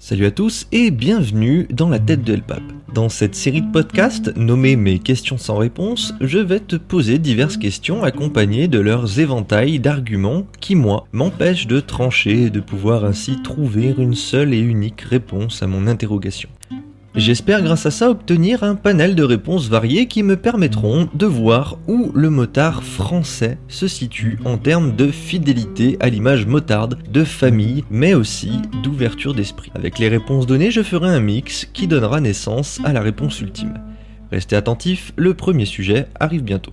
Salut à tous et bienvenue dans la tête de Elpap. Dans cette série de podcasts nommée Mes questions sans réponse, je vais te poser diverses questions accompagnées de leurs éventails d'arguments qui, moi, m'empêchent de trancher et de pouvoir ainsi trouver une seule et unique réponse à mon interrogation. J'espère grâce à ça obtenir un panel de réponses variées qui me permettront de voir où le motard français se situe en termes de fidélité à l'image motarde, de famille, mais aussi d'ouverture d'esprit. Avec les réponses données, je ferai un mix qui donnera naissance à la réponse ultime. Restez attentifs, le premier sujet arrive bientôt.